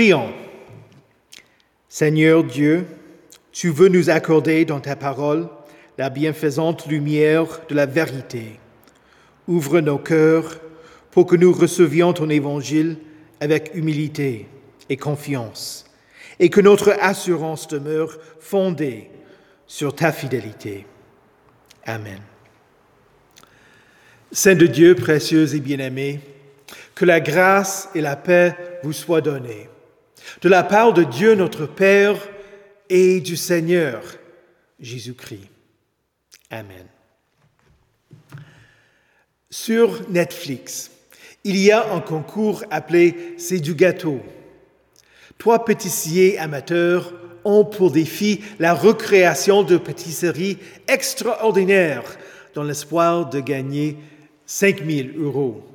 Prions. Seigneur Dieu, tu veux nous accorder dans ta parole la bienfaisante lumière de la vérité. Ouvre nos cœurs pour que nous recevions ton évangile avec humilité et confiance, et que notre assurance demeure fondée sur ta fidélité. Amen. Saint de Dieu, précieux et bien-aimé, que la grâce et la paix vous soient données. De la part de Dieu notre Père et du Seigneur Jésus-Christ. Amen. Sur Netflix, il y a un concours appelé C'est du gâteau. Trois pâtissiers amateurs ont pour défi la recréation de pâtisseries extraordinaires dans l'espoir de gagner 5000 euros.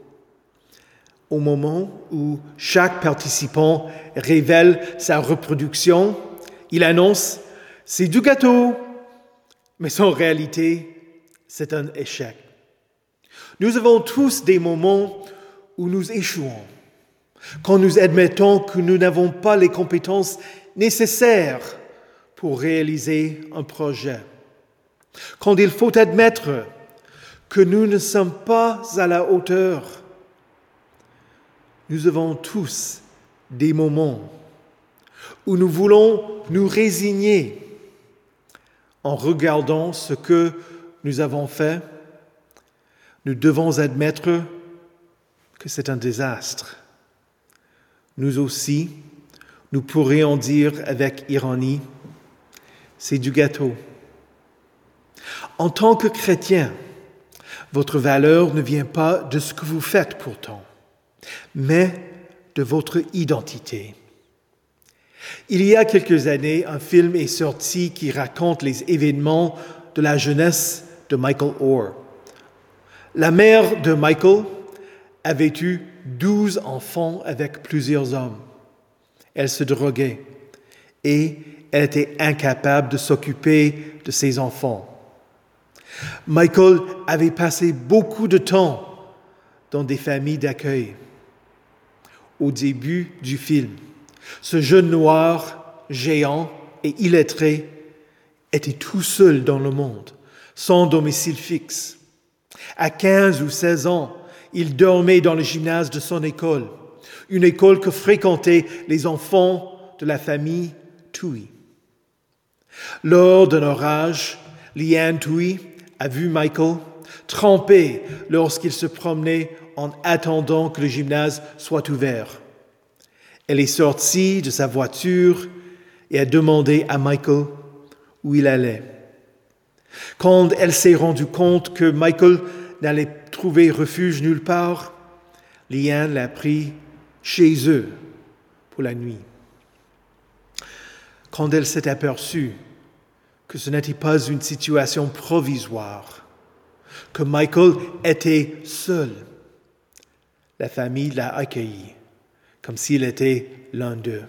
Au moment où chaque participant révèle sa reproduction, il annonce c'est du gâteau, mais en réalité, c'est un échec. Nous avons tous des moments où nous échouons, quand nous admettons que nous n'avons pas les compétences nécessaires pour réaliser un projet, quand il faut admettre que nous ne sommes pas à la hauteur. Nous avons tous des moments où nous voulons nous résigner en regardant ce que nous avons fait. Nous devons admettre que c'est un désastre. Nous aussi, nous pourrions dire avec ironie, c'est du gâteau. En tant que chrétien, votre valeur ne vient pas de ce que vous faites pourtant, mais de votre identité. Il y a quelques années, un film est sorti qui raconte les événements de la jeunesse de Michael Orr. La mère de Michael avait eu douze enfants avec plusieurs hommes. Elle se droguait et elle était incapable de s'occuper de ses enfants. Michael avait passé beaucoup de temps dans des familles d'accueil. Au début du film, ce jeune noir, géant et illettré, était tout seul dans le monde, sans domicile fixe. À 15 ou 16 ans, il dormait dans le gymnase de son école, une école que fréquentaient les enfants de la famille Tui. Lors d'un orage, Liane Tui a vu Michael trempé lorsqu'il se promenait en attendant que le gymnase soit ouvert. Elle est sortie de sa voiture et a demandé à Michael où il allait. Quand elle s'est rendue compte que Michael n'allait trouver refuge nulle part, Liane l'a pris chez eux pour la nuit. Quand elle s'est aperçue que ce n'était pas une situation provisoire, que Michael était seul. La famille l'a accueilli comme s'il était l'un d'eux.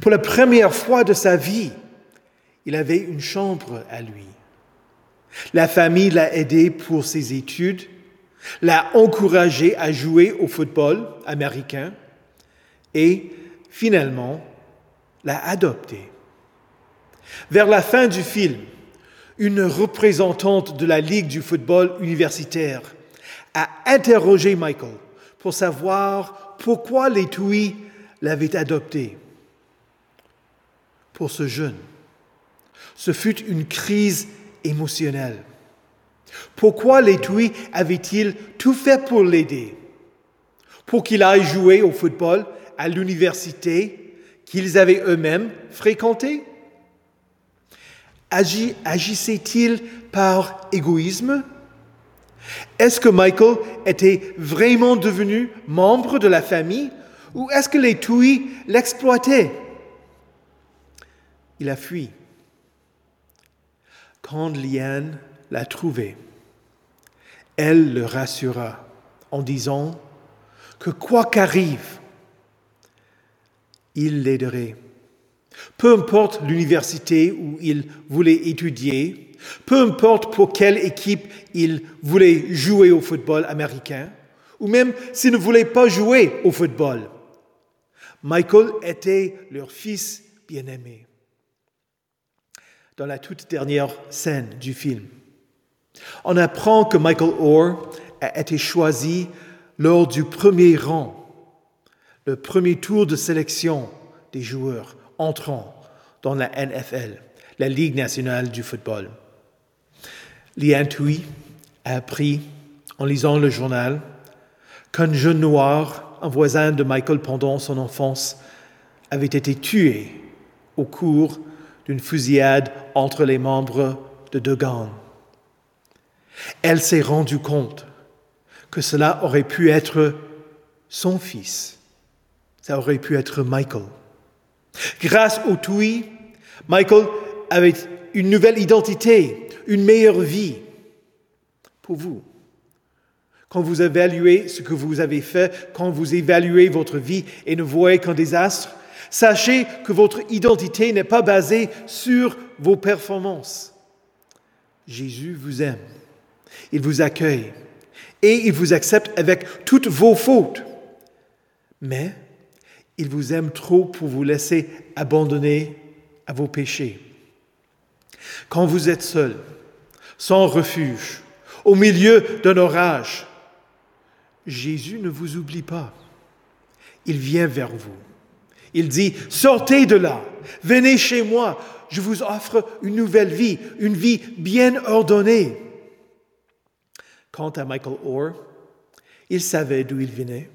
Pour la première fois de sa vie, il avait une chambre à lui. La famille l'a aidé pour ses études, l'a encouragé à jouer au football américain et finalement l'a adopté. Vers la fin du film, une représentante de la Ligue du football universitaire a interrogé Michael pour savoir pourquoi les Tui l'avaient adopté. Pour ce jeune, ce fut une crise émotionnelle. Pourquoi les Tui avaient-ils tout fait pour l'aider? Pour qu'il aille jouer au football à l'université qu'ils avaient eux-mêmes fréquentée agissait-il par égoïsme? Est-ce que Michael était vraiment devenu membre de la famille ou est-ce que les Tui l'exploitaient? Il a fui. Quand Liane l'a trouvé, elle le rassura en disant que quoi qu'arrive, il l'aiderait peu importe l'université où il voulait étudier, peu importe pour quelle équipe il voulait jouer au football américain, ou même s'il ne voulait pas jouer au football. Michael était leur fils bien-aimé. Dans la toute dernière scène du film, on apprend que Michael Orr a été choisi lors du premier rang, le premier tour de sélection des joueurs entrant dans la NFL, la Ligue nationale du football. Lian Tui a appris, en lisant le journal, qu'un jeune noir, un voisin de Michael pendant son enfance, avait été tué au cours d'une fusillade entre les membres de deux gangs. Elle s'est rendue compte que cela aurait pu être son fils. Ça aurait pu être Michael. Grâce au TUI, Michael avait une nouvelle identité, une meilleure vie pour vous. Quand vous évaluez ce que vous avez fait, quand vous évaluez votre vie et ne voyez qu'un désastre, sachez que votre identité n'est pas basée sur vos performances. Jésus vous aime. Il vous accueille et il vous accepte avec toutes vos fautes. Mais il vous aime trop pour vous laisser abandonner à vos péchés. Quand vous êtes seul, sans refuge, au milieu d'un orage, Jésus ne vous oublie pas. Il vient vers vous. Il dit, sortez de là, venez chez moi, je vous offre une nouvelle vie, une vie bien ordonnée. Quant à Michael Orr, il savait d'où il venait.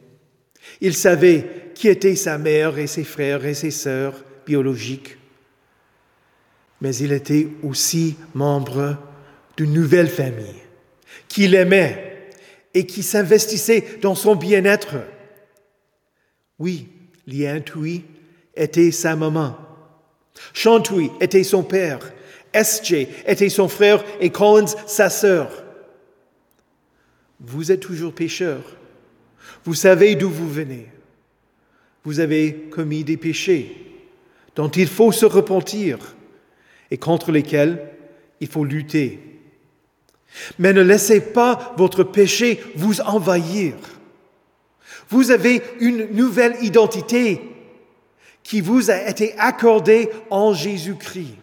Il savait qui étaient sa mère et ses frères et ses sœurs biologiques. Mais il était aussi membre d'une nouvelle famille qu'il aimait et qui s'investissait dans son bien-être. Oui, Lien Tui était sa maman. Chantui était son père. SJ était son frère et Collins sa sœur. Vous êtes toujours pécheur. Vous savez d'où vous venez. Vous avez commis des péchés dont il faut se repentir et contre lesquels il faut lutter. Mais ne laissez pas votre péché vous envahir. Vous avez une nouvelle identité qui vous a été accordée en Jésus-Christ.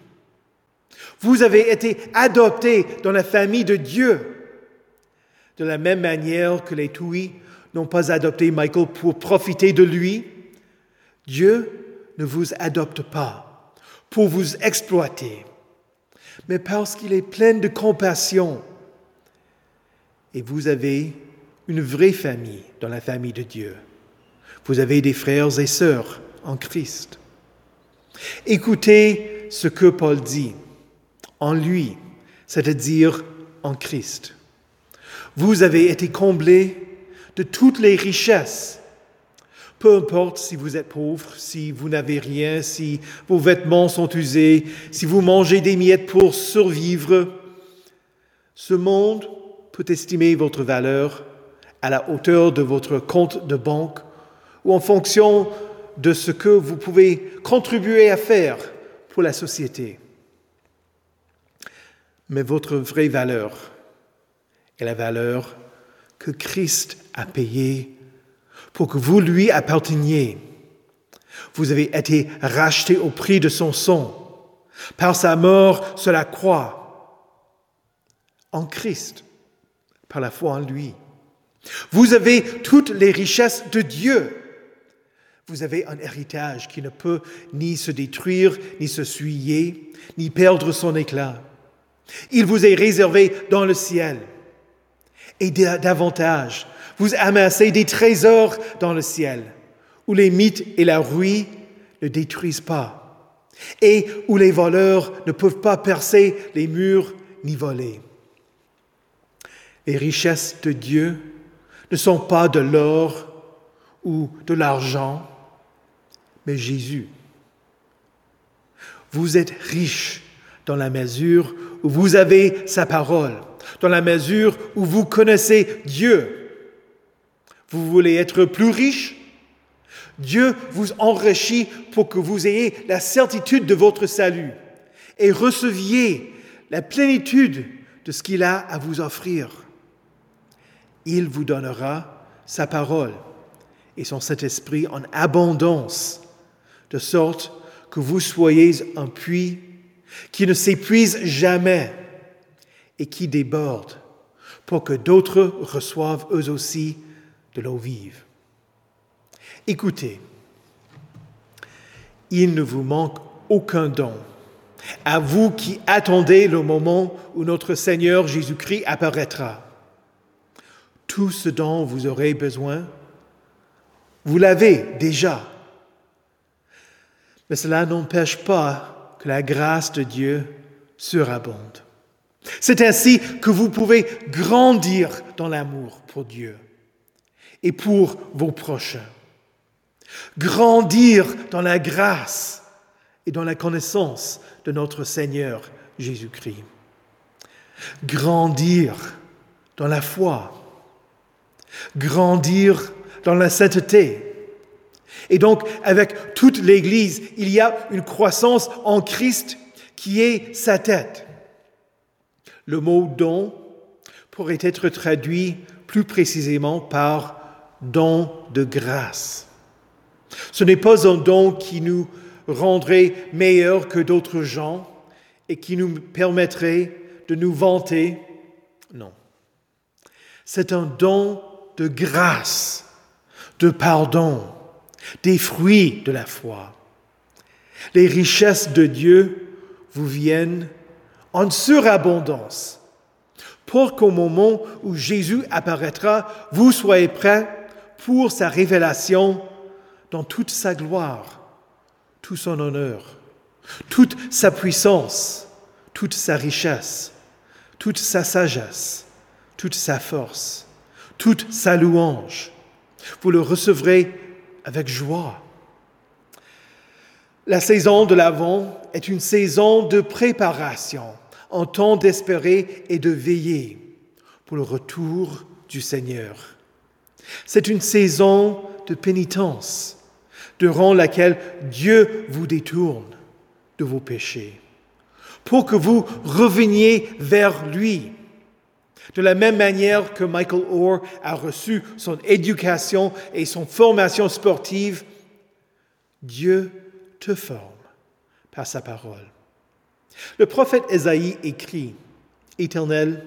Vous avez été adopté dans la famille de Dieu de la même manière que les Touis n'ont pas adopté Michael pour profiter de lui, Dieu ne vous adopte pas pour vous exploiter, mais parce qu'il est plein de compassion. Et vous avez une vraie famille dans la famille de Dieu. Vous avez des frères et sœurs en Christ. Écoutez ce que Paul dit en lui, c'est-à-dire en Christ. Vous avez été comblés de toutes les richesses. Peu importe si vous êtes pauvre, si vous n'avez rien, si vos vêtements sont usés, si vous mangez des miettes pour survivre, ce monde peut estimer votre valeur à la hauteur de votre compte de banque ou en fonction de ce que vous pouvez contribuer à faire pour la société. Mais votre vraie valeur, et la valeur que Christ a payée pour que vous lui apparteniez. Vous avez été racheté au prix de son sang, par sa mort sur la croix, en Christ, par la foi en lui. Vous avez toutes les richesses de Dieu. Vous avez un héritage qui ne peut ni se détruire, ni se suyer, ni perdre son éclat. Il vous est réservé dans le ciel et davantage. Vous amassez des trésors dans le ciel, où les mythes et la ruine ne détruisent pas, et où les voleurs ne peuvent pas percer les murs ni voler. Les richesses de Dieu ne sont pas de l'or ou de l'argent, mais Jésus. Vous êtes riche dans la mesure où vous avez sa parole dans la mesure où vous connaissez Dieu. Vous voulez être plus riche? Dieu vous enrichit pour que vous ayez la certitude de votre salut et receviez la plénitude de ce qu'il a à vous offrir. Il vous donnera sa parole et son Saint-Esprit en abondance, de sorte que vous soyez un puits qui ne s'épuise jamais et qui déborde, pour que d'autres reçoivent eux aussi l'eau vive. Écoutez, il ne vous manque aucun don. À vous qui attendez le moment où notre Seigneur Jésus-Christ apparaîtra. Tout ce dont vous aurez besoin, vous l'avez déjà. Mais cela n'empêche pas que la grâce de Dieu surabonde. C'est ainsi que vous pouvez grandir dans l'amour pour Dieu et pour vos prochains. Grandir dans la grâce et dans la connaissance de notre Seigneur Jésus-Christ. Grandir dans la foi. Grandir dans la sainteté. Et donc, avec toute l'Église, il y a une croissance en Christ qui est sa tête. Le mot don pourrait être traduit plus précisément par don de grâce. Ce n'est pas un don qui nous rendrait meilleurs que d'autres gens et qui nous permettrait de nous vanter. Non. C'est un don de grâce, de pardon, des fruits de la foi. Les richesses de Dieu vous viennent en surabondance pour qu'au moment où Jésus apparaîtra, vous soyez prêts pour sa révélation dans toute sa gloire, tout son honneur, toute sa puissance, toute sa richesse, toute sa sagesse, toute sa force, toute sa louange. Vous le recevrez avec joie. La saison de l'Avent est une saison de préparation, en temps d'espérer et de veiller pour le retour du Seigneur. C'est une saison de pénitence, durant laquelle Dieu vous détourne de vos péchés, pour que vous reveniez vers lui. De la même manière que Michael Orr a reçu son éducation et son formation sportive, Dieu te forme par sa parole. Le prophète Ésaïe écrit, Éternel,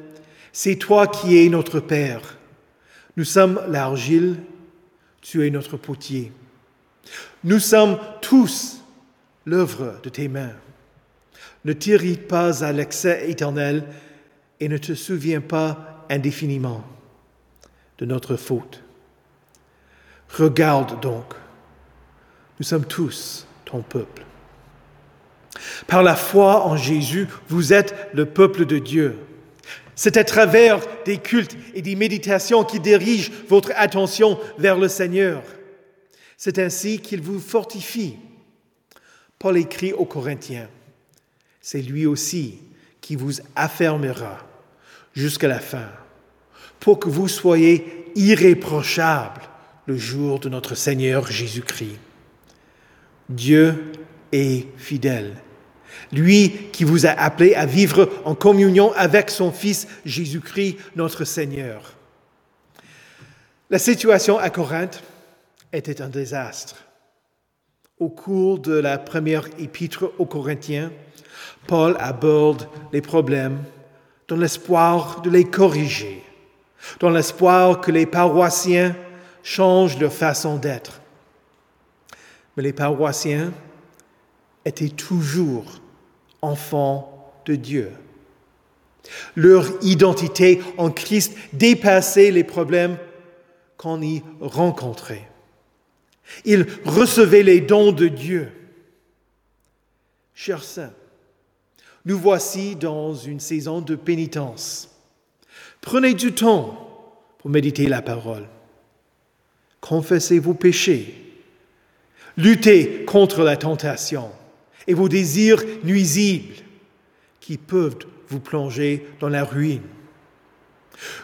c'est toi qui es notre Père. Nous sommes l'argile, tu es notre potier. Nous sommes tous l'œuvre de tes mains. Ne t'irrite pas à l'excès éternel et ne te souviens pas indéfiniment de notre faute. Regarde donc, nous sommes tous ton peuple. Par la foi en Jésus, vous êtes le peuple de Dieu. C'est à travers des cultes et des méditations qui dirigent votre attention vers le Seigneur. C'est ainsi qu'il vous fortifie. Paul écrit aux Corinthiens, c'est lui aussi qui vous affermera jusqu'à la fin, pour que vous soyez irréprochables le jour de notre Seigneur Jésus-Christ. Dieu est fidèle. Lui qui vous a appelé à vivre en communion avec son Fils Jésus-Christ, notre Seigneur. La situation à Corinthe était un désastre. Au cours de la première épître aux Corinthiens, Paul aborde les problèmes dans l'espoir de les corriger, dans l'espoir que les paroissiens changent leur façon d'être. Mais les paroissiens étaient toujours enfants de Dieu. Leur identité en Christ dépassait les problèmes qu'on y rencontrait. Ils recevaient les dons de Dieu. Chers saints, nous voici dans une saison de pénitence. Prenez du temps pour méditer la parole. Confessez vos péchés. Luttez contre la tentation et vos désirs nuisibles qui peuvent vous plonger dans la ruine.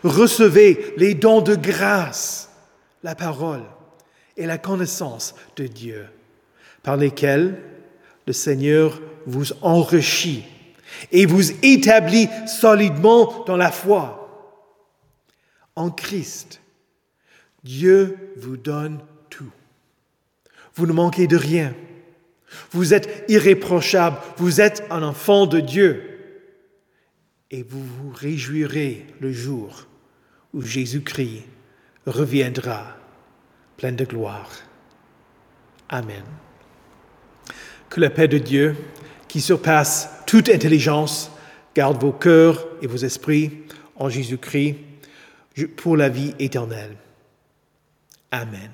Recevez les dons de grâce, la parole et la connaissance de Dieu, par lesquels le Seigneur vous enrichit et vous établit solidement dans la foi. En Christ, Dieu vous donne tout. Vous ne manquez de rien. Vous êtes irréprochable. Vous êtes un enfant de Dieu. Et vous vous réjouirez le jour où Jésus-Christ reviendra plein de gloire. Amen. Que la paix de Dieu, qui surpasse toute intelligence, garde vos cœurs et vos esprits en Jésus-Christ pour la vie éternelle. Amen.